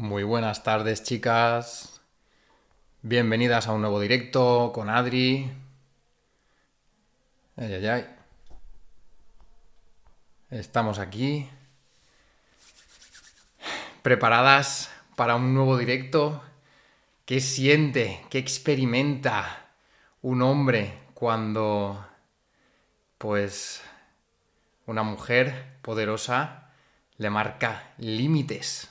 Muy buenas tardes, chicas. Bienvenidas a un nuevo directo con Adri. Ay, ay. Estamos aquí. Preparadas para un nuevo directo. ¿Qué siente, qué experimenta un hombre cuando, pues, una mujer poderosa le marca límites?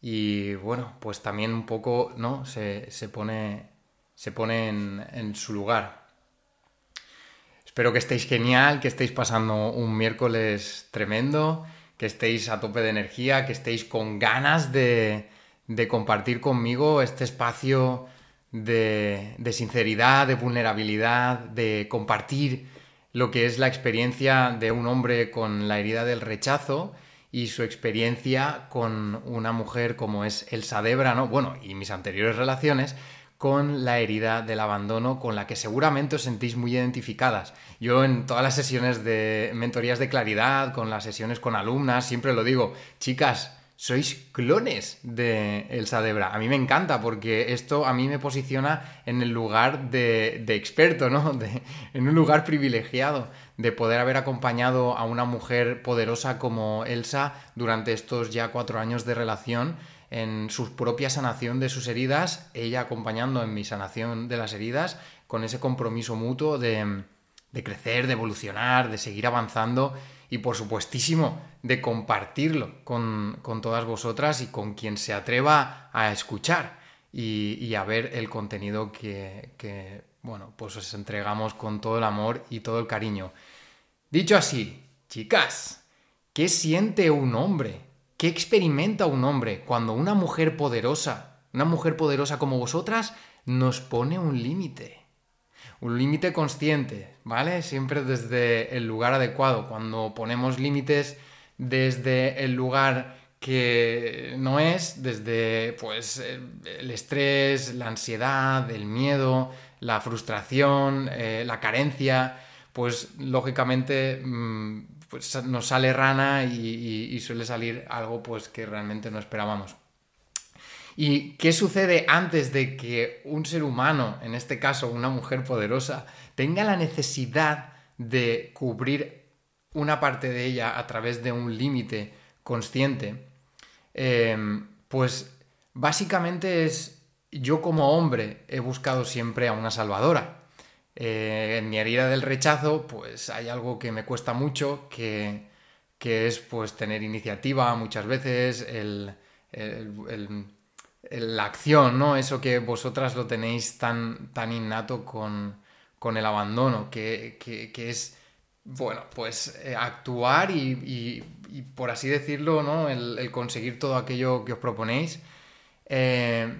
Y bueno, pues también un poco, ¿no? Se, pone, se pone en, su lugar. Espero que estéis genial, que estéis pasando un miércoles tremendo, que estéis a tope de energía, que estéis con ganas de, de compartir conmigo este espacio de sinceridad, de vulnerabilidad, de compartir lo que es la experiencia de un hombre con la herida del rechazo y su experiencia con una mujer como es Elsa Debra, ¿no? Bueno, y mis anteriores relaciones con la herida del abandono con la que seguramente os sentís muy identificadas. Yo en todas las sesiones de mentorías de claridad, con las sesiones con alumnas, siempre lo digo, chicas, sois clones de Elsa Debra. A mí me encanta porque esto a mí me posiciona en el lugar de, experto, ¿no? De, en un lugar privilegiado de poder haber acompañado a una mujer poderosa como Elsa durante estos ya cuatro años de relación en su propia sanación de sus heridas, ella acompañando en mi sanación de las heridas, con ese compromiso mutuo de, de crecer, de evolucionar, de seguir avanzando y por supuestísimo de compartirlo con, todas vosotras y con quien se atreva a escuchar y, a ver el contenido que, que, bueno, pues os entregamos con todo el amor y todo el cariño. Dicho así, chicas, ¿qué siente un hombre? ¿Qué experimenta un hombre cuando una mujer poderosa, una mujer poderosa como vosotras, nos pone un límite? un límite consciente, ¿vale? Siempre desde el lugar adecuado. Cuando ponemos límites desde el lugar que no es, desde pues el estrés, la ansiedad, el miedo, la frustración, eh, la carencia, pues lógicamente mm, pues, nos sale rana y, y suele salir algo pues que realmente no esperábamos. ¿Y qué sucede antes de que un ser humano, en este caso una mujer poderosa, tenga la necesidad de cubrir una parte de ella a través de un límite consciente? Em, pues básicamente es, yo como hombre he buscado siempre a una salvadora. Eh, en mi herida del rechazo, pues hay algo que me cuesta mucho, que, es pues tener iniciativa muchas veces, el la acción, ¿no? Eso que vosotras lo tenéis tan, tan innato con, el abandono, que, es, bueno, pues eh, actuar y, por así decirlo, ¿no? El, conseguir todo aquello que os proponéis. Eh,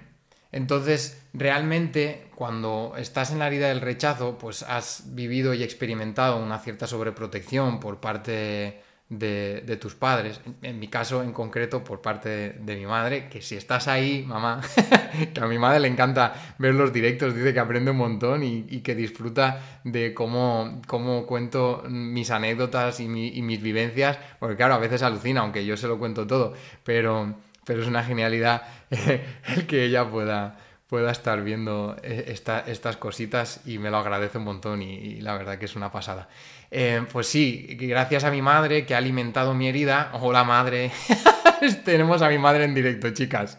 entonces, realmente, cuando estás en la herida del rechazo, pues has vivido y experimentado una cierta sobreprotección por parte de, tus padres, en, mi caso en concreto por parte de, mi madre, que si estás ahí, mamá, que a mi madre le encanta ver los directos, dice que aprende un montón y, que disfruta de cómo, cómo, cuento mis anécdotas y, y, mis vivencias, porque claro, a veces alucina, aunque yo se lo cuento todo, pero, pero es una genialidad el que ella pueda pueda estar viendo eh, estas cositas y me lo agradece un montón y la verdad que es una pasada. Eh, pues sí, gracias a mi madre que ha alimentado mi herida. Hola madre. Tenemos a mi madre en directo, chicas.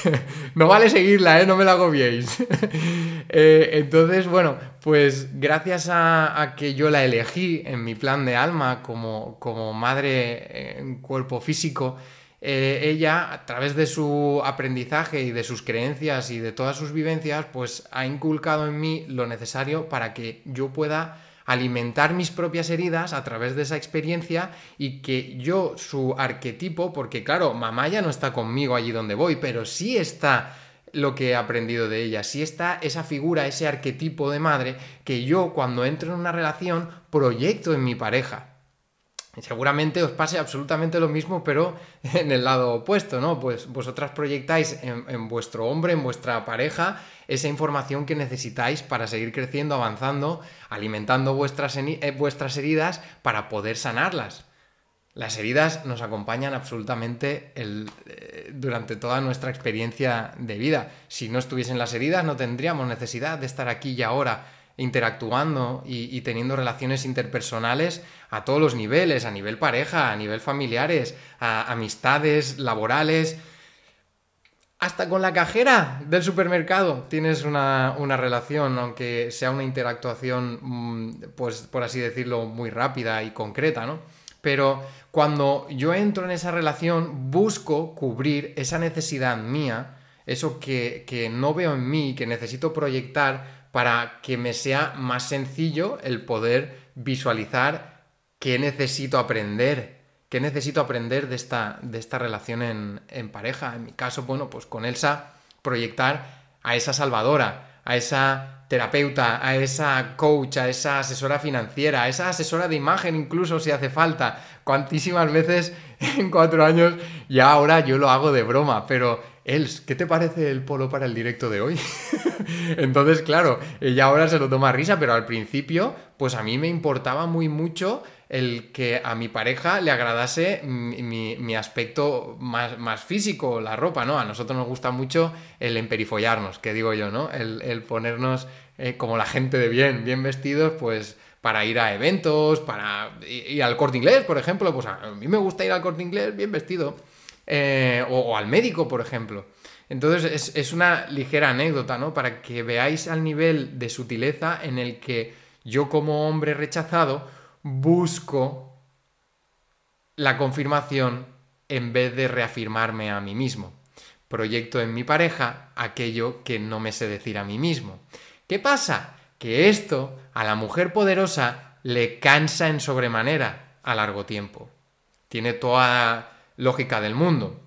no vale seguirla, ¿eh? No me la agobiéis. eh, entonces, bueno, pues gracias a, que yo la elegí en mi plan de alma como, como madre en cuerpo físico, ella, a través de su aprendizaje y de sus creencias y de todas sus vivencias, pues ha inculcado en mí lo necesario para que yo pueda alimentar mis propias heridas a través de esa experiencia y que yo, su arquetipo, porque claro, mamá ya no está conmigo allí donde voy, pero sí está lo que he aprendido de ella, sí está esa figura, ese arquetipo de madre que yo cuando entro en una relación proyecto en mi pareja. Seguramente os pase absolutamente lo mismo, pero en el lado opuesto, ¿no? Pues vosotras proyectáis en, vuestro hombre, en vuestra pareja, esa información que necesitáis para seguir creciendo, avanzando, alimentando vuestras, eh, vuestras heridas para poder sanarlas. Las heridas nos acompañan absolutamente eh, durante toda nuestra experiencia de vida. Si no estuviesen las heridas, no tendríamos necesidad de estar aquí y ahora interactuando y, teniendo relaciones interpersonales a todos los niveles, a nivel pareja, a nivel familiares, a amistades, laborales. Hasta con la cajera del supermercado tienes una, una, relación, aunque sea una interactuación, mm, pues por así decirlo, muy rápida y concreta, ¿no? Pero cuando yo entro en esa relación, busco cubrir esa necesidad mía, eso que, que no veo en mí, que necesito proyectar para que me sea más sencillo el poder visualizar qué necesito aprender, qué necesito aprender de esta, de esta relación en, en pareja. En mi caso, bueno, pues con Elsa proyectar a esa salvadora, a esa terapeuta, a esa coach, a esa asesora financiera, a esa asesora de imagen incluso si hace falta. Cuantísimas veces en cuatro años y ahora yo lo hago de broma, pero Els, ¿qué te parece el polo para el directo de hoy? Entonces, claro, ella ahora se lo toma a risa, pero al principio, pues a mí me importaba muy mucho el que a mi pareja le agradase mi, aspecto más, físico, la ropa, ¿no? A nosotros nos gusta mucho el emperifollarnos, que digo yo, ¿no? El, ponernos eh, como la gente de bien, bien vestidos, pues para ir a eventos, para ir al corte inglés, por ejemplo, pues a mí me gusta ir al corte inglés bien vestido, eh, o, al médico, por ejemplo. Entonces es, es una ligera anécdota, ¿no? Para que veáis al nivel de sutileza en el que yo como hombre rechazado, busco la confirmación en vez de reafirmarme a mí mismo. Proyecto en mi pareja aquello que no me sé decir a mí mismo. ¿Qué pasa? Que esto a la mujer poderosa le cansa en sobremanera a largo tiempo. Tiene toda lógica del mundo.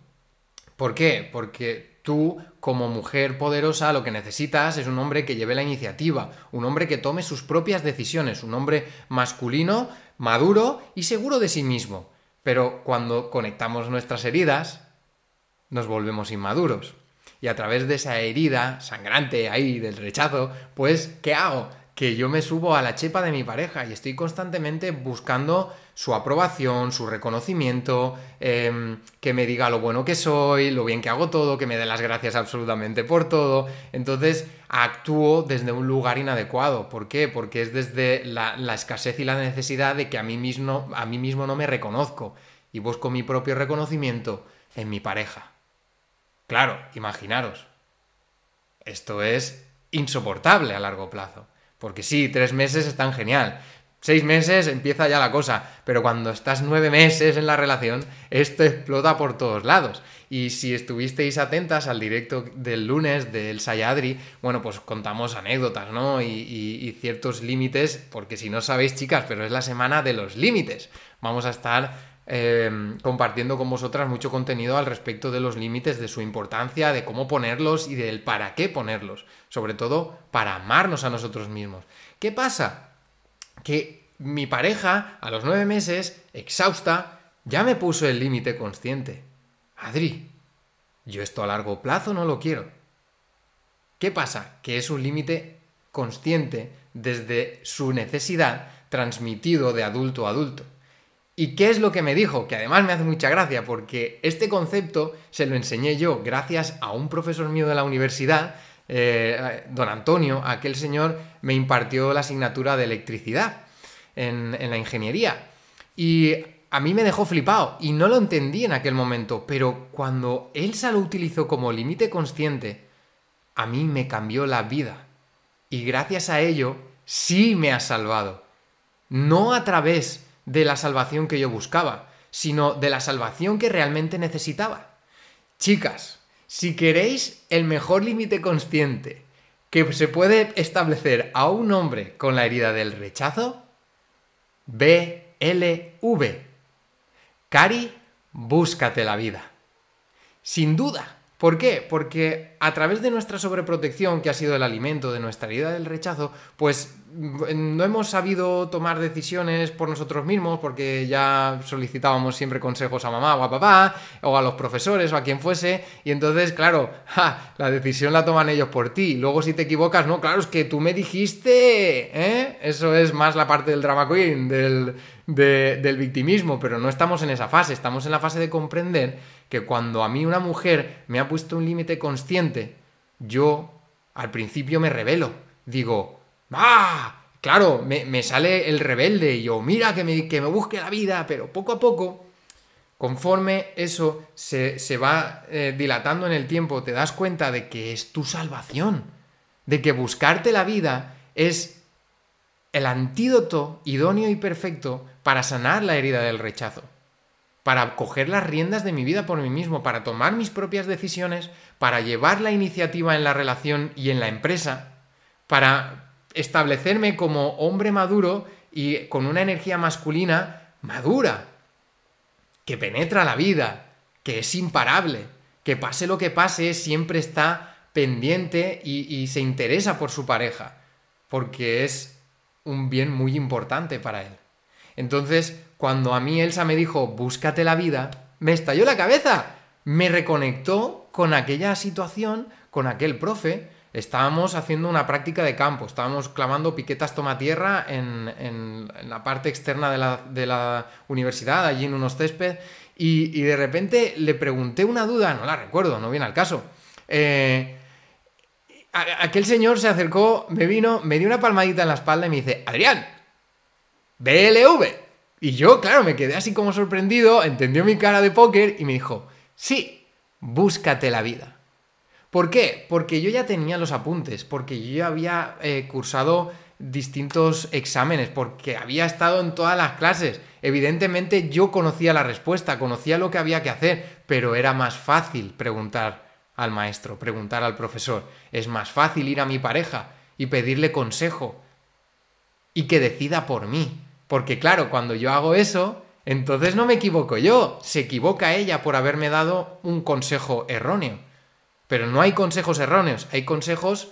¿Por qué? Porque tú, como mujer poderosa, lo que necesitas es un hombre que lleve la iniciativa, un hombre que tome sus propias decisiones, un hombre masculino, maduro y seguro de sí mismo. Pero cuando conectamos nuestras heridas, nos volvemos inmaduros. Y a través de esa herida sangrante ahí del rechazo, pues, ¿qué hago? Que yo me subo a la chepa de mi pareja y estoy constantemente buscando su aprobación, su reconocimiento, em, que me diga lo bueno que soy, lo bien que hago todo, que me dé las gracias absolutamente por todo. Entonces actúo desde un lugar inadecuado. ¿Por qué? Porque es desde la, la escasez y la necesidad de que a mí, mismo, a mí mismo no me reconozco y busco mi propio reconocimiento en mi pareja. Claro, imaginaros. Esto es insoportable a largo plazo. Porque sí, tres meses están genial. Seis meses empieza ya la cosa, pero cuando estás nueve meses en la relación, esto explota por todos lados. Y si estuvisteis atentas al directo del lunes del Sayadri, bueno, pues contamos anécdotas, ¿no? Y, ciertos límites, porque si no sabéis, chicas, pero es la semana de los límites. Vamos a estar eh, compartiendo con vosotras mucho contenido al respecto de los límites, de su importancia, de cómo ponerlos y del para qué ponerlos. Sobre todo para amarnos a nosotros mismos. ¿Qué pasa? Que mi pareja, a los nueve meses, exhausta, ya me puso el límite consciente. Adri, yo esto a largo plazo no lo quiero. ¿Qué pasa? Que es un límite consciente desde su necesidad transmitido de adulto a adulto. ¿Y qué es lo que me dijo? Que además me hace mucha gracia porque este concepto se lo enseñé yo gracias a un profesor mío de la universidad, eh, don Antonio, aquel señor me impartió la asignatura de electricidad en, en la ingeniería. Y a mí me dejó flipado y no lo entendí en aquel momento, pero cuando Elsa lo utilizó como límite consciente, a mí me cambió la vida. Y gracias a ello, sí me ha salvado. No a través de la salvación que yo buscaba, sino de la salvación que realmente necesitaba. Chicas, si queréis el mejor límite consciente que se puede establecer a un hombre con la herida del rechazo, BLV. Cari, búscate la vida. Sin duda. ¿Por qué? Porque a través de nuestra sobreprotección, que ha sido el alimento de nuestra herida del rechazo, pues no hemos sabido tomar decisiones por nosotros mismos porque ya solicitábamos siempre consejos a mamá o a papá o a los profesores o a quien fuese y entonces claro la decisión la toman ellos por ti luego si te equivocas no claro es que tú me dijiste ¿eh? eso es más la parte del drama queen del, del victimismo pero no estamos en esa fase estamos en la fase de comprender que cuando a mí una mujer me ha puesto un límite consciente, yo al principio me revelo. Digo, ¡ah! Claro, me, sale el rebelde y yo, mira que me, que me busque la vida, pero poco a poco, conforme eso se, va eh, dilatando en el tiempo, te das cuenta de que es tu salvación, de que buscarte la vida es el antídoto idóneo y perfecto para sanar la herida del rechazo, para coger las riendas de mi vida por mí mismo, para tomar mis propias decisiones, para llevar la iniciativa en la relación y en la empresa, para establecerme como hombre maduro y con una energía masculina madura, que penetra la vida, que es imparable, que pase lo que pase, siempre está pendiente y, se interesa por su pareja, porque es un bien muy importante para él. Entonces, cuando a mí Elsa me dijo, búscate la vida, me estalló la cabeza, me reconectó con aquella situación, con aquel profe, estábamos haciendo una práctica de campo, estábamos clavando piquetas tomatierra en, en, la parte externa de la, universidad, allí en unos césped, y, de repente le pregunté una duda, no la recuerdo, no viene al caso. Eh, aquel señor se acercó, me vino, me dio una palmadita en la espalda y me dice, Adrián, BLV. Y yo, claro, me quedé así como sorprendido, entendió mi cara de póker y me dijo, sí, búscate la vida. ¿Por qué? Porque yo ya tenía los apuntes, porque yo ya había eh, cursado distintos exámenes, porque había estado en todas las clases. Evidentemente yo conocía la respuesta, conocía lo que había que hacer, pero era más fácil preguntar al maestro, preguntar al profesor. Es más fácil ir a mi pareja y pedirle consejo y que decida por mí. Porque claro, cuando yo hago eso, entonces no me equivoco yo, se equivoca ella por haberme dado un consejo erróneo. Pero no hay consejos erróneos, hay consejos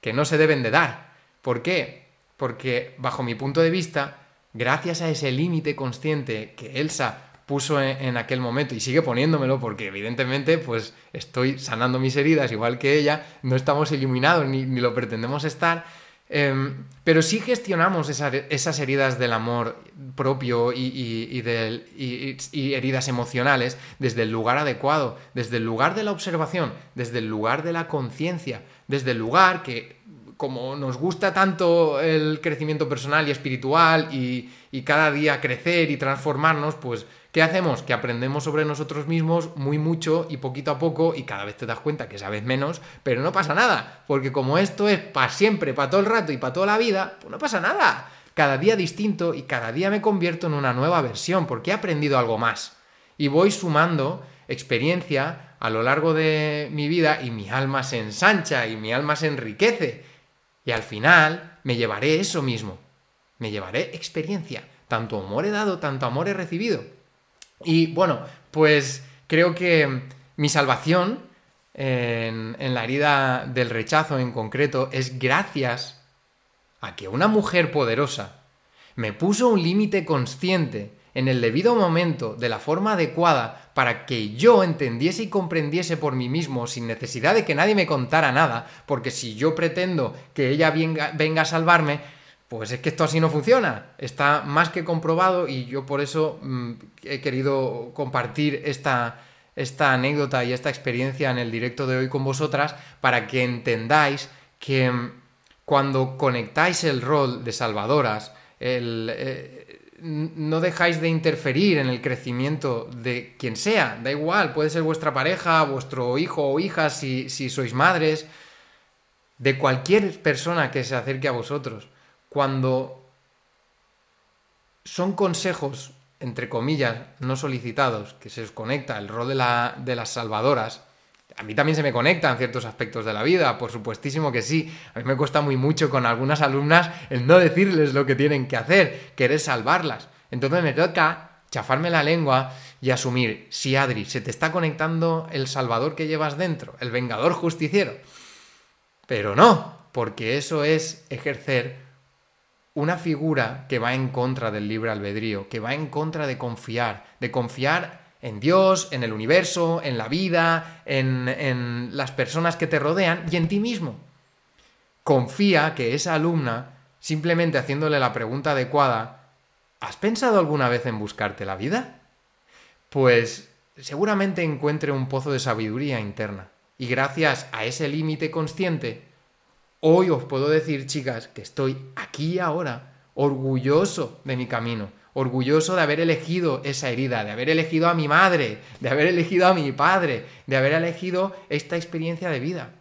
que no se deben de dar. ¿Por qué? Porque, bajo mi punto de vista, gracias a ese límite consciente que Elsa puso en, aquel momento y sigue poniéndomelo porque evidentemente pues estoy sanando mis heridas igual que ella, no estamos iluminados ni, ni lo pretendemos estar, Em, pero sí gestionamos esas heridas del amor propio y, heridas emocionales desde el lugar adecuado, desde el lugar de la observación, desde el lugar de la conciencia, desde el lugar que, como nos gusta tanto el crecimiento personal y espiritual y cada día crecer y transformarnos, pues ¿Qué hacemos? Que aprendemos sobre nosotros mismos muy mucho y poquito a poco y cada vez te das cuenta que sabes menos, pero no pasa nada, porque como esto es para siempre, para todo el rato y para toda la vida, pues no pasa nada. Cada día distinto y cada día me convierto en una nueva versión porque he aprendido algo más y voy sumando experiencia a lo largo de mi vida y mi alma se ensancha y mi alma se enriquece. Y al final me llevaré eso mismo, me llevaré experiencia, tanto amor he dado, tanto amor he recibido. Y bueno, pues creo que mi salvación en, la herida del rechazo en concreto es gracias a que una mujer poderosa me puso un límite consciente en el debido momento, de la forma adecuada, para que yo entendiese y comprendiese por mí mismo, sin necesidad de que nadie me contara nada, porque si yo pretendo que ella venga, venga a salvarme, pues es que esto así no funciona. Está más que comprobado y yo por eso mm, he querido compartir esta, esta anécdota y esta experiencia en el directo de hoy con vosotras para que entendáis que mm, cuando conectáis el rol de salvadoras, eh, no dejáis de interferir en el crecimiento de quien sea, da igual, puede ser vuestra pareja, vuestro hijo o hija, si, sois madres, de cualquier persona que se acerque a vosotros cuando son consejos, entre comillas, no solicitados, que se os conecta el rol de, de las salvadoras, a mí también se me conectan ciertos aspectos de la vida, por supuestísimo que sí. A mí me cuesta muy mucho con algunas alumnas el no decirles lo que tienen que hacer, querer salvarlas. Entonces me toca chafarme la lengua y asumir, si Adri, se te está conectando el salvador que llevas dentro, el vengador justiciero. Pero no, porque eso es ejercer una figura que va en contra del libre albedrío, que va en contra de confiar, de confiar en Dios, en el universo, en la vida, en, las personas que te rodean y en ti mismo. Confía que esa alumna, simplemente haciéndole la pregunta adecuada, ¿has pensado alguna vez en buscarte la vida? Pues seguramente encuentre un pozo de sabiduría interna. Y gracias a ese límite consciente, hoy os puedo decir, chicas, que estoy aquí ahora, orgulloso de mi camino, orgulloso de haber elegido esa herida, de haber elegido a mi madre, de haber elegido a mi padre, de haber elegido esta experiencia de vida.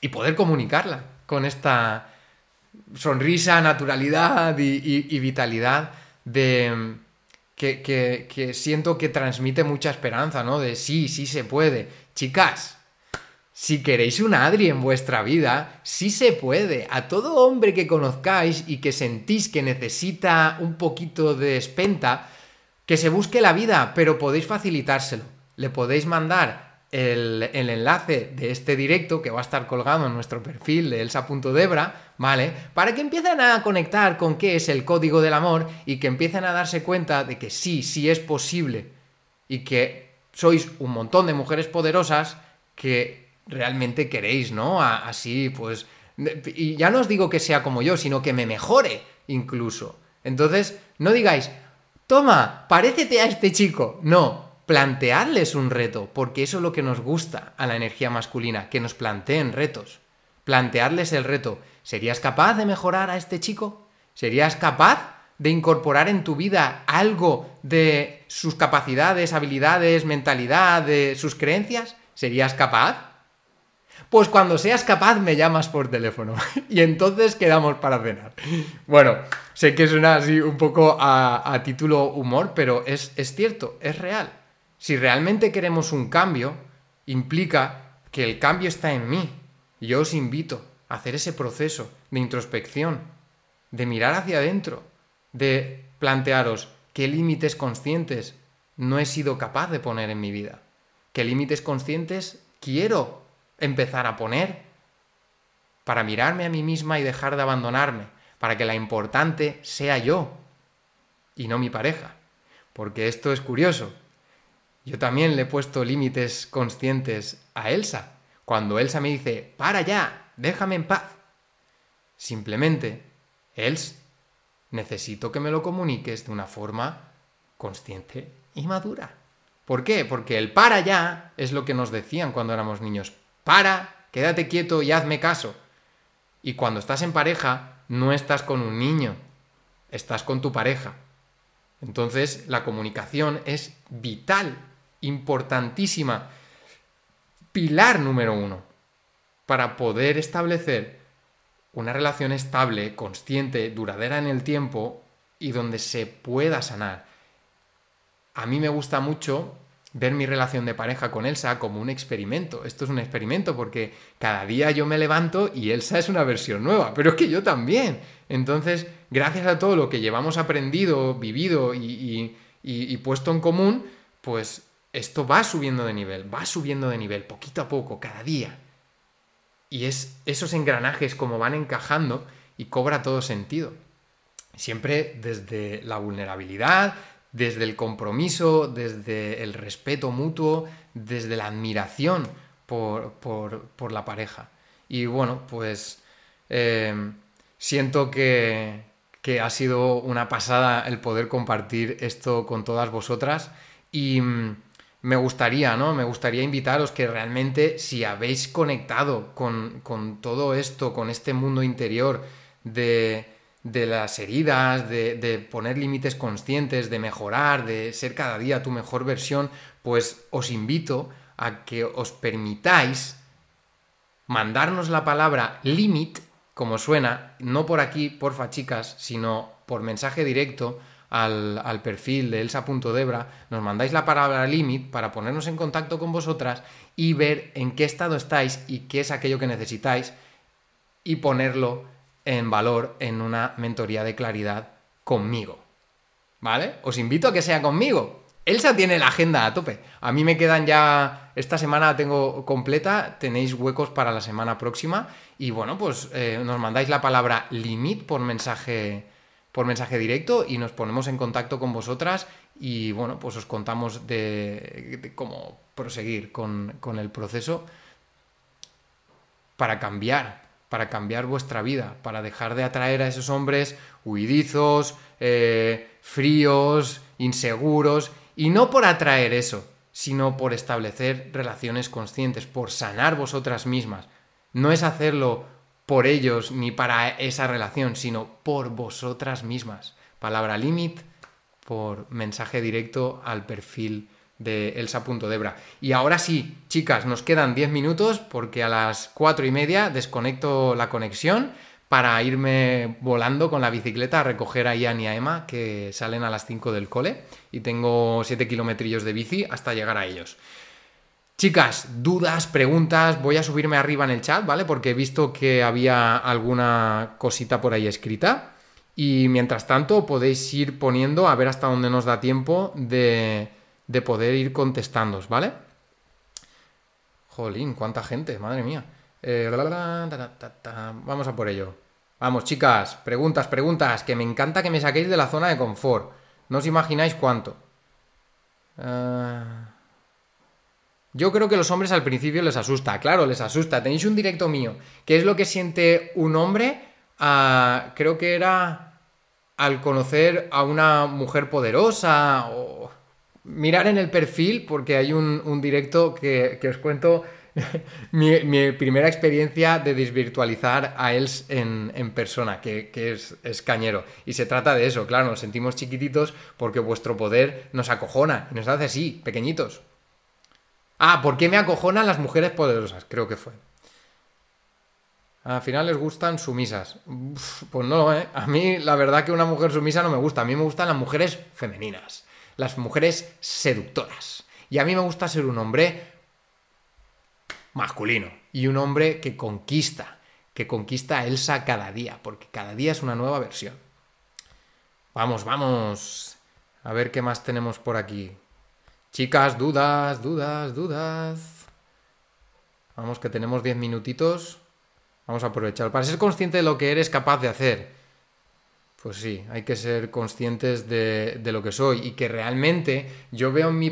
Y poder comunicarla con esta sonrisa, naturalidad y, vitalidad de, que, que, siento que transmite mucha esperanza, ¿no? De sí, sí se puede. Chicas, si queréis un Adri en vuestra vida, sí se puede. A todo hombre que conozcáis y que sentís que necesita un poquito de espenta, que se busque la vida, pero podéis facilitárselo. Le podéis mandar el, enlace de este directo que va a estar colgado en nuestro perfil de elsa.debra, ¿vale? Para que empiecen a conectar con qué es el código del amor y que empiecen a darse cuenta de que sí, sí es posible y que sois un montón de mujeres poderosas que realmente queréis, ¿no? así, pues... Y ya no os digo que sea como yo, sino que me mejore incluso. Entonces, no digáis, toma, parécete a este chico. No, planteadles un reto, porque eso es lo que nos gusta a la energía masculina, que nos planteen retos. Planteadles el reto. ¿Serías capaz de mejorar a este chico? ¿Serías capaz de incorporar en tu vida algo de sus capacidades, habilidades, mentalidad, de sus creencias? ¿Serías capaz? Pues cuando seas capaz me llamas por teléfono y entonces quedamos para cenar. Bueno, sé que suena así un poco a, título humor, pero es, es cierto, es real. Si realmente queremos un cambio, implica que el cambio está en mí. Yo os invito a hacer ese proceso de introspección, de mirar hacia adentro, de plantearos qué límites conscientes no he sido capaz de poner en mi vida, qué límites conscientes quiero empezar a poner para mirarme a mí misma y dejar de abandonarme, para que la importante sea yo y no mi pareja. Porque esto es curioso. Yo también le he puesto límites conscientes a Elsa. Cuando Elsa me dice, para ya, déjame en paz. Simplemente, Els, necesito que me lo comuniques de una forma consciente y madura. ¿Por qué? Porque el para ya es lo que nos decían cuando éramos niños para, quédate quieto y hazme caso. Y cuando estás en pareja, no estás con un niño, estás con tu pareja. Entonces, la comunicación es vital, importantísima, pilar número uno, para poder establecer una relación estable, consciente, duradera en el tiempo y donde se pueda sanar. A mí me gusta mucho ver mi relación de pareja con Elsa como un experimento. Esto es un experimento porque cada día yo me levanto y Elsa es una versión nueva, pero es que yo también. Entonces, gracias a todo lo que llevamos aprendido, vivido y, puesto en común, pues esto va subiendo de nivel, va subiendo de nivel, poquito a poco, cada día. Y es esos engranajes como van encajando y cobra todo sentido. Siempre desde la vulnerabilidad, desde el compromiso, desde el respeto mutuo, desde la admiración por, la pareja. Y bueno, pues eh, siento que, que, ha sido una pasada el poder compartir esto con todas vosotras y mm, me gustaría, ¿no? Me gustaría invitaros que realmente si habéis conectado con, con todo esto, con este mundo interior de de las heridas, de, poner límites conscientes, de mejorar, de ser cada día tu mejor versión, pues os invito a que os permitáis mandarnos la palabra limit, como suena, no por aquí, porfa chicas, sino por mensaje directo al, al perfil de elsa.debra, nos mandáis la palabra limit para ponernos en contacto con vosotras y ver en qué estado estáis y qué es aquello que necesitáis y ponerlo en valor en una mentoría de claridad conmigo. ¿Vale? Os invito a que sea conmigo. Elsa tiene la agenda a tope. A mí me quedan ya. Esta semana tengo completa. Tenéis huecos para la semana próxima. Y bueno, pues eh, nos mandáis la palabra limit por mensaje. Por mensaje directo y nos ponemos en contacto con vosotras y bueno, pues os contamos de, cómo proseguir con, con el proceso para cambiar para cambiar vuestra vida, para dejar de atraer a esos hombres huidizos, eh, fríos, inseguros, y no por atraer eso, sino por establecer relaciones conscientes, por sanar vosotras mismas. No es hacerlo por ellos ni para esa relación, sino por vosotras mismas. Palabra límite por mensaje directo al perfil de Elsa.debra. Y ahora sí, chicas, nos quedan 10 minutos porque a las 4 y media desconecto la conexión para irme volando con la bicicleta a recoger a Ian y a Emma que salen a las 5 del cole y tengo 7 kilometrillos de bici hasta llegar a ellos. Chicas, dudas, preguntas, voy a subirme arriba en el chat, ¿vale? Porque he visto que había alguna cosita por ahí escrita. Y mientras tanto podéis ir poniendo a ver hasta dónde nos da tiempo de, de poder ir contestándos, ¿vale? Jolín, cuánta gente, madre mía. Eh, vamos a por ello. Vamos, chicas, preguntas, preguntas, que me encanta que me saquéis de la zona de confort. No os imagináis cuánto. Ah, yo creo que los hombres al principio les asusta, claro, les asusta. Tenéis un directo mío. ¿Qué es lo que siente un hombre? Ah, creo que era al conocer a una mujer poderosa o mirar en el perfil, porque hay un, directo que, os cuento mi, primera experiencia de desvirtualizar a él en, persona, que, es, es, cañero. Y se trata de eso, claro, nos sentimos chiquititos porque vuestro poder nos acojona y nos hace así, pequeñitos. Ah, ¿por qué me acojonan las mujeres poderosas? Creo que fue. Al final les gustan sumisas. pues no, ¿eh? A mí la verdad que una mujer sumisa no me gusta. A mí me gustan las mujeres femeninas las mujeres seductoras. Y a mí me gusta ser un hombre masculino y un hombre que conquista, que conquista a Elsa cada día, porque cada día es una nueva versión. Vamos, vamos. A ver qué más tenemos por aquí. Chicas, dudas, dudas, dudas. Vamos, que tenemos 10 minutitos. Vamos a aprovechar para ser consciente de lo que eres capaz de hacer. Pues sí, hay que ser conscientes de, lo que soy y que realmente yo veo en mi,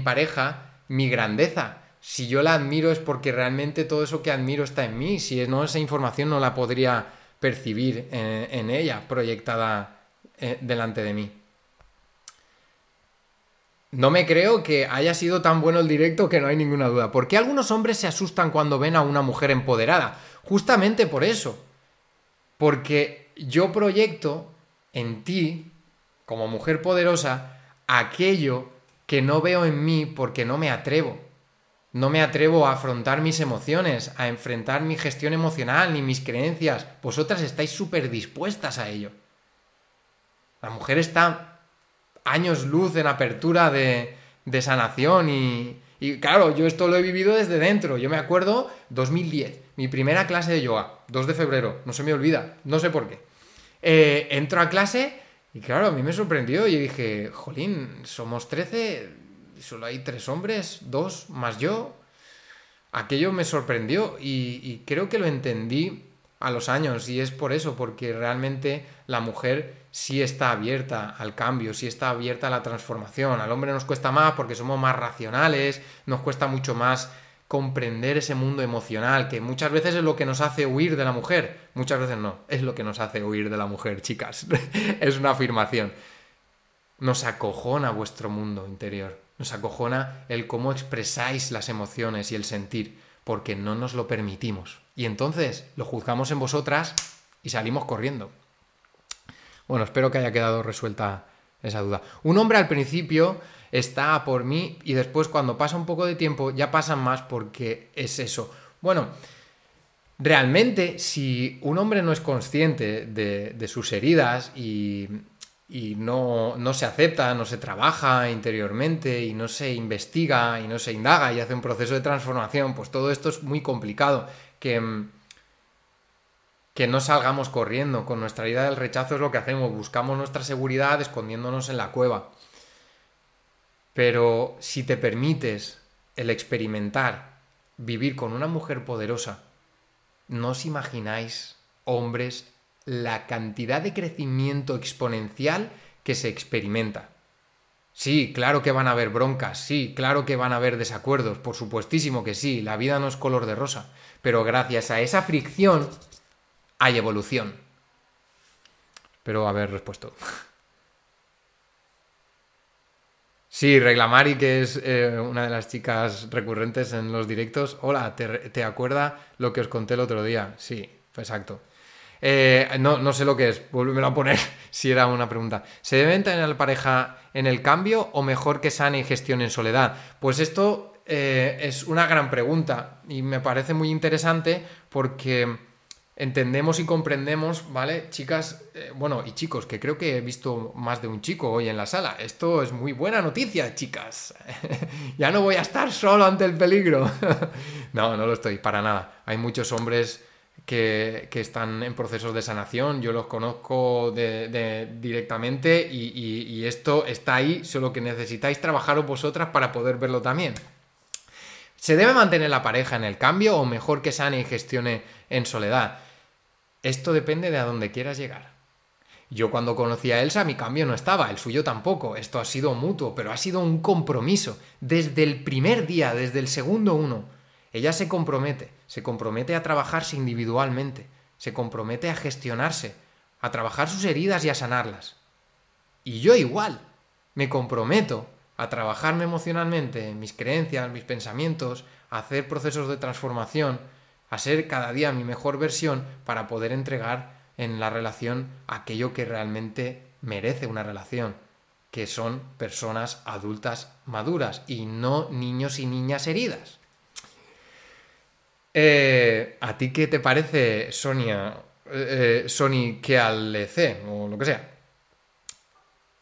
pareja mi grandeza. Si yo la admiro es porque realmente todo eso que admiro está en mí. Si no, esa información no la podría percibir en, ella, proyectada eh, delante de mí. No me creo que haya sido tan bueno el directo que no hay ninguna duda. ¿Por qué algunos hombres se asustan cuando ven a una mujer empoderada? Justamente por eso. Porque yo proyecto en ti, como mujer poderosa, aquello que no veo en mí porque no me atrevo. No me atrevo a afrontar mis emociones, a enfrentar mi gestión emocional ni mis creencias. Vosotras estáis súper dispuestas a ello. La mujer está años luz en apertura de, sanación y, y claro, yo esto lo he vivido desde dentro. Yo me acuerdo 2010, mi primera clase de yoga, 2 de febrero, no se me olvida, no sé por qué. Eh, entro a clase y claro, a mí me sorprendió. Y dije, jolín, somos 13, solo hay tres hombres, dos más yo. Aquello me sorprendió y, creo que lo entendí a los años y es por eso, porque realmente la mujer sí está abierta al cambio, sí está abierta a la transformación. Al hombre nos cuesta más porque somos más racionales, nos cuesta mucho más comprender ese mundo emocional, que muchas veces es lo que nos hace huir de la mujer. Muchas veces no, es lo que nos hace huir de la mujer, chicas. es una afirmación. Nos acojona vuestro mundo interior. Nos acojona el cómo expresáis las emociones y el sentir, porque no nos lo permitimos. Y entonces lo juzgamos en vosotras y salimos corriendo. Bueno, espero que haya quedado resuelta esa duda. Un hombre al principio está por mí y después cuando pasa un poco de tiempo ya pasan más porque es eso. Bueno, realmente si un hombre no es consciente de, sus heridas y, no, no, se acepta, no se trabaja interiormente y no se investiga y no se indaga y hace un proceso de transformación, pues todo esto es muy complicado. Que, que no salgamos corriendo. Con nuestra herida del rechazo es lo que hacemos, buscamos nuestra seguridad escondiéndonos en la cueva. Pero si te permites el experimentar, vivir con una mujer poderosa, no os imagináis, hombres, la cantidad de crecimiento exponencial que se experimenta. Sí, claro que van a haber broncas, sí, claro que van a haber desacuerdos, por supuestísimo que sí, la vida no es color de rosa, pero gracias a esa fricción hay evolución. Espero haber respuesto. Sí, Reglamari, que es eh, una de las chicas recurrentes en los directos. Hola, ¿te, te acuerdas lo que os conté el otro día? Sí, exacto. Eh, no, no sé lo que es, vuélvemelo a poner si era una pregunta. ¿Se debe tener la pareja en el cambio o mejor que sane y gestione en soledad? Pues esto eh, es una gran pregunta y me parece muy interesante porque entendemos y comprendemos, ¿vale? Chicas, eh, bueno, y chicos, que creo que he visto más de un chico hoy en la sala. Esto es muy buena noticia, chicas. ya no voy a estar solo ante el peligro. no, no lo estoy, para nada. Hay muchos hombres que, están en procesos de sanación, yo los conozco directamente y, esto está ahí, solo que necesitáis trabajaros vosotras para poder verlo también. ¿Se debe mantener la pareja en el cambio o mejor que sane y gestione en soledad? Esto depende de a dónde quieras llegar. Yo cuando conocí a Elsa mi cambio no estaba, el suyo tampoco, esto ha sido mutuo, pero ha sido un compromiso, desde el primer día, desde el segundo uno. Ella se compromete, se compromete a trabajarse individualmente, se compromete a gestionarse, a trabajar sus heridas y a sanarlas. Y yo igual, me comprometo a trabajarme emocionalmente, mis creencias, mis pensamientos, a hacer procesos de transformación, a ser cada día mi mejor versión para poder entregar en la relación aquello que realmente merece una relación, que son personas adultas maduras y no niños y niñas heridas. Eh, ¿A ti qué te parece, Sonia, eh, Sony, que al EC o lo que sea?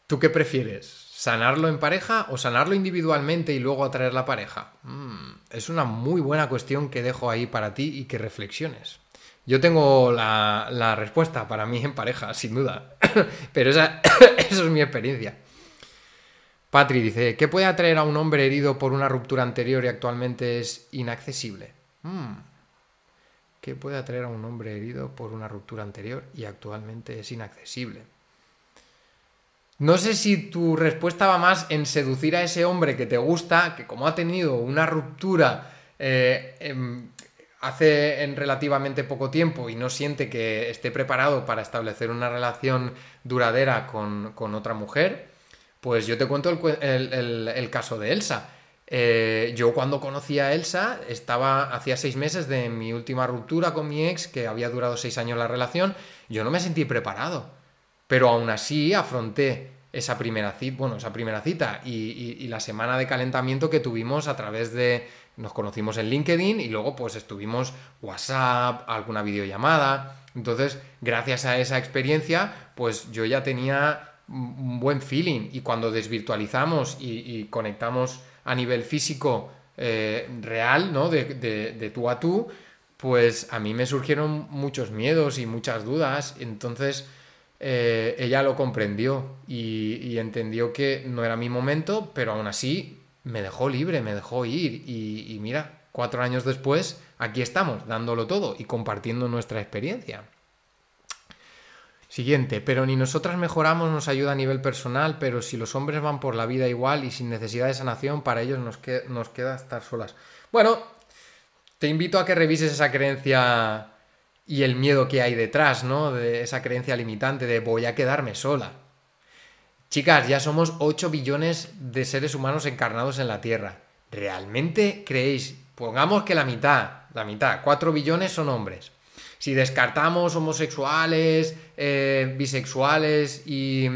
¿Tú qué prefieres? ¿Sanarlo en pareja o sanarlo individualmente y luego atraer la pareja? Mm, es una muy buena cuestión que dejo ahí para ti y que reflexiones. Yo tengo la, respuesta para mí en pareja, sin duda. Pero esa, eso es mi experiencia. Patri dice, ¿qué puede atraer a un hombre herido por una ruptura anterior y actualmente es inaccesible? Hmm. ¿Qué puede atraer a un hombre herido por una ruptura anterior y actualmente es inaccesible? No sé si tu respuesta va más en seducir a ese hombre que te gusta, que como ha tenido una ruptura eh, em, hace en relativamente poco tiempo y no siente que esté preparado para establecer una relación duradera con, otra mujer, pues yo te cuento el caso de Elsa. Eh, yo cuando conocí a Elsa, estaba, hacía seis meses de mi última ruptura con mi ex, que había durado seis años la relación, yo no me sentí preparado. Pero aún así afronté esa primera cita, bueno, esa primera cita y, la semana de calentamiento que tuvimos a través de, nos conocimos en LinkedIn y luego pues estuvimos WhatsApp, alguna videollamada. Entonces, gracias a esa experiencia, pues yo ya tenía un buen feeling y cuando desvirtualizamos y conectamos a nivel físico eh, real, ¿no? De, tú a tú, pues a mí me surgieron muchos miedos y muchas dudas. Entonces eh, ella lo comprendió y, entendió que no era mi momento, pero aún así me dejó libre, me dejó ir. y mira, cuatro años después, aquí estamos, dándolo todo y compartiendo nuestra experiencia. Siguiente, pero ni nosotras mejoramos nos ayuda a nivel personal, pero si los hombres van por la vida igual y sin necesidad de sanación, para ellos nos, nos queda estar solas. Bueno, te invito a que revises esa creencia y el miedo que hay detrás, ¿no? De esa creencia limitante de voy a quedarme sola. Chicas, ya somos 8 billones de seres humanos encarnados en la Tierra. ¿Realmente creéis? Pongamos que la mitad, la mitad, 4 billones son hombres si descartamos homosexuales, eh, bisexuales y,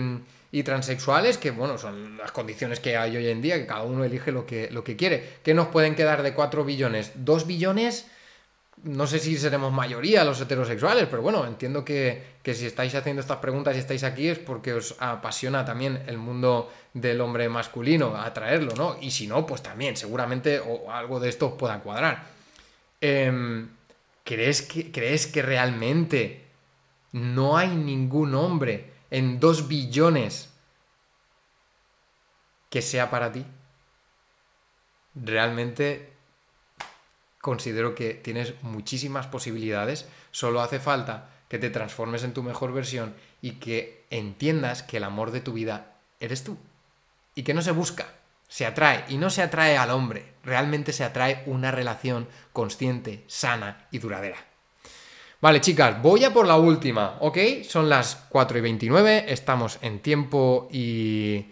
transexuales, que bueno, son las condiciones que hay hoy en día, que cada uno elige lo que, lo que quiere. ¿Qué nos pueden quedar de 4 billones? ¿2 billones? No sé si seremos mayoría los heterosexuales, pero bueno, entiendo que, si estáis haciendo estas preguntas y estáis aquí es porque os apasiona también el mundo del hombre masculino, atraerlo, ¿no? Y si no, pues también, seguramente o algo de esto os pueda cuadrar. Eh, ¿Crees que, ¿Crees que realmente no hay ningún hombre en dos billones que sea para ti? Realmente considero que tienes muchísimas posibilidades, solo hace falta que te transformes en tu mejor versión y que entiendas que el amor de tu vida eres tú y que no se busca, se atrae y no se atrae al hombre, realmente se atrae una relación consciente, sana y duradera. Vale, chicas, voy a por la última, ¿ok? Son las 4 y 29, estamos en tiempo y...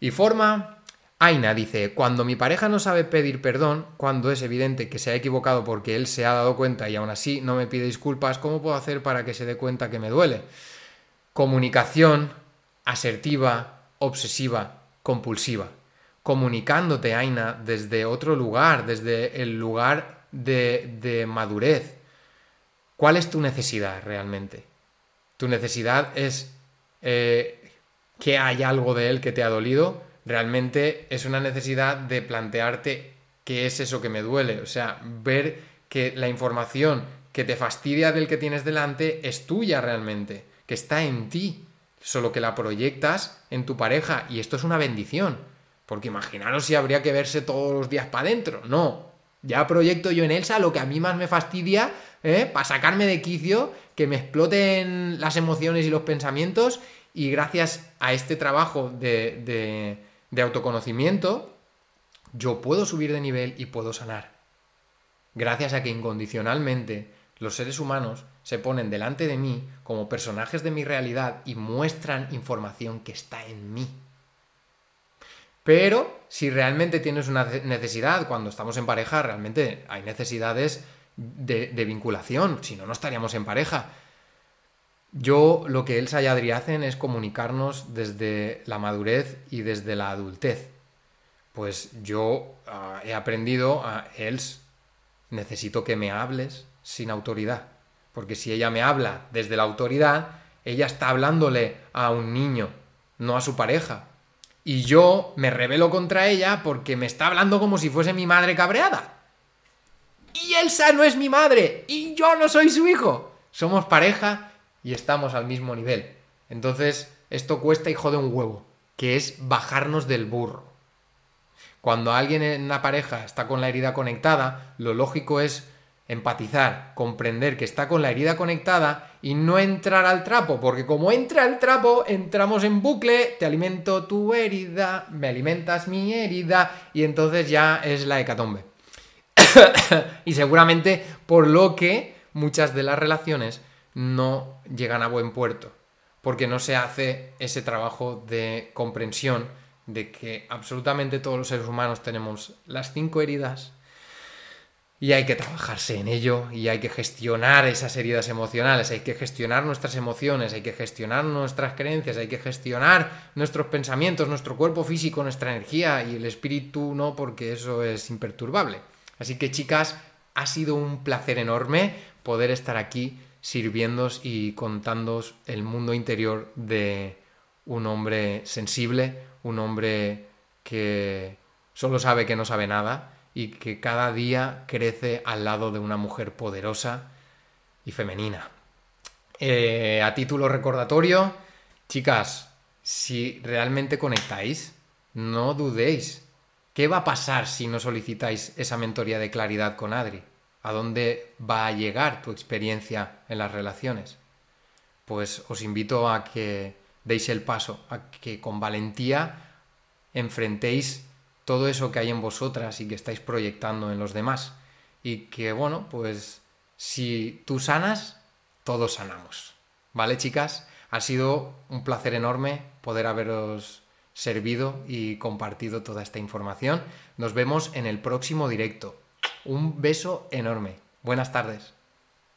Y forma, Aina dice, cuando mi pareja no sabe pedir perdón, cuando es evidente que se ha equivocado porque él se ha dado cuenta y aún así no me pide disculpas, ¿cómo puedo hacer para que se dé cuenta que me duele? Comunicación asertiva, obsesiva, compulsiva. Comunicándote, Aina, desde otro lugar, desde el lugar de, de madurez. ¿Cuál es tu necesidad realmente? Tu necesidad es eh, que hay algo de él que te ha dolido realmente es una necesidad de plantearte qué es eso que me duele, o sea, ver que la información que te fastidia del que tienes delante es tuya realmente, que está en ti, solo que la proyectas en tu pareja y esto es una bendición, porque imaginaros si habría que verse todos los días para adentro, no, ya proyecto yo en Elsa lo que a mí más me fastidia, ¿eh? para sacarme de quicio, que me exploten las emociones y los pensamientos y gracias a este trabajo de de autoconocimiento, yo puedo subir de nivel y puedo sanar. Gracias a que incondicionalmente los seres humanos se ponen delante de mí como personajes de mi realidad y muestran información que está en mí. Pero si realmente tienes una necesidad, cuando estamos en pareja, realmente hay necesidades de, vinculación, si no, no estaríamos en pareja. Yo lo que Elsa y Adri hacen es comunicarnos desde la madurez y desde la adultez. Pues yo ah, he aprendido a Els, necesito que me hables sin autoridad. Porque si ella me habla desde la autoridad, ella está hablándole a un niño, no a su pareja. Y yo me rebelo contra ella porque me está hablando como si fuese mi madre cabreada. Y Elsa no es mi madre. Y yo no soy su hijo. Somos pareja y estamos al mismo nivel. Entonces, esto cuesta y jode un huevo, que es bajarnos del burro. Cuando alguien en una pareja está con la herida conectada, lo lógico es empatizar, comprender que está con la herida conectada y no entrar al trapo, porque como entra el trapo, entramos en bucle, te alimento tu herida, me alimentas mi herida y entonces ya es la hecatombe. y seguramente por lo que muchas de las relaciones no llegan a buen puerto, porque no se hace ese trabajo de comprensión de que absolutamente todos los seres humanos tenemos las cinco heridas y hay que trabajarse en ello y hay que gestionar esas heridas emocionales, hay que gestionar nuestras emociones, hay que gestionar nuestras creencias, hay que gestionar nuestros pensamientos, nuestro cuerpo físico, nuestra energía y el espíritu no, porque eso es imperturbable. Así que chicas, ha sido un placer enorme poder estar aquí sirviéndos y contándos el mundo interior de un hombre sensible, un hombre que solo sabe que no sabe nada y que cada día crece al lado de una mujer poderosa y femenina. Eh, a título recordatorio, chicas, si realmente conectáis, no dudéis. ¿Qué va a pasar si no solicitáis esa mentoría de claridad con Adri? A dónde va a llegar tu experiencia en las relaciones. Pues os invito a que deis el paso, a que con valentía enfrentéis todo eso que hay en vosotras y que estáis proyectando en los demás. Y que, bueno, pues si tú sanas, todos sanamos. ¿Vale, chicas? Ha sido un placer enorme poder haberos servido y compartido toda esta información. Nos vemos en el próximo directo. Un beso enorme. Buenas tardes.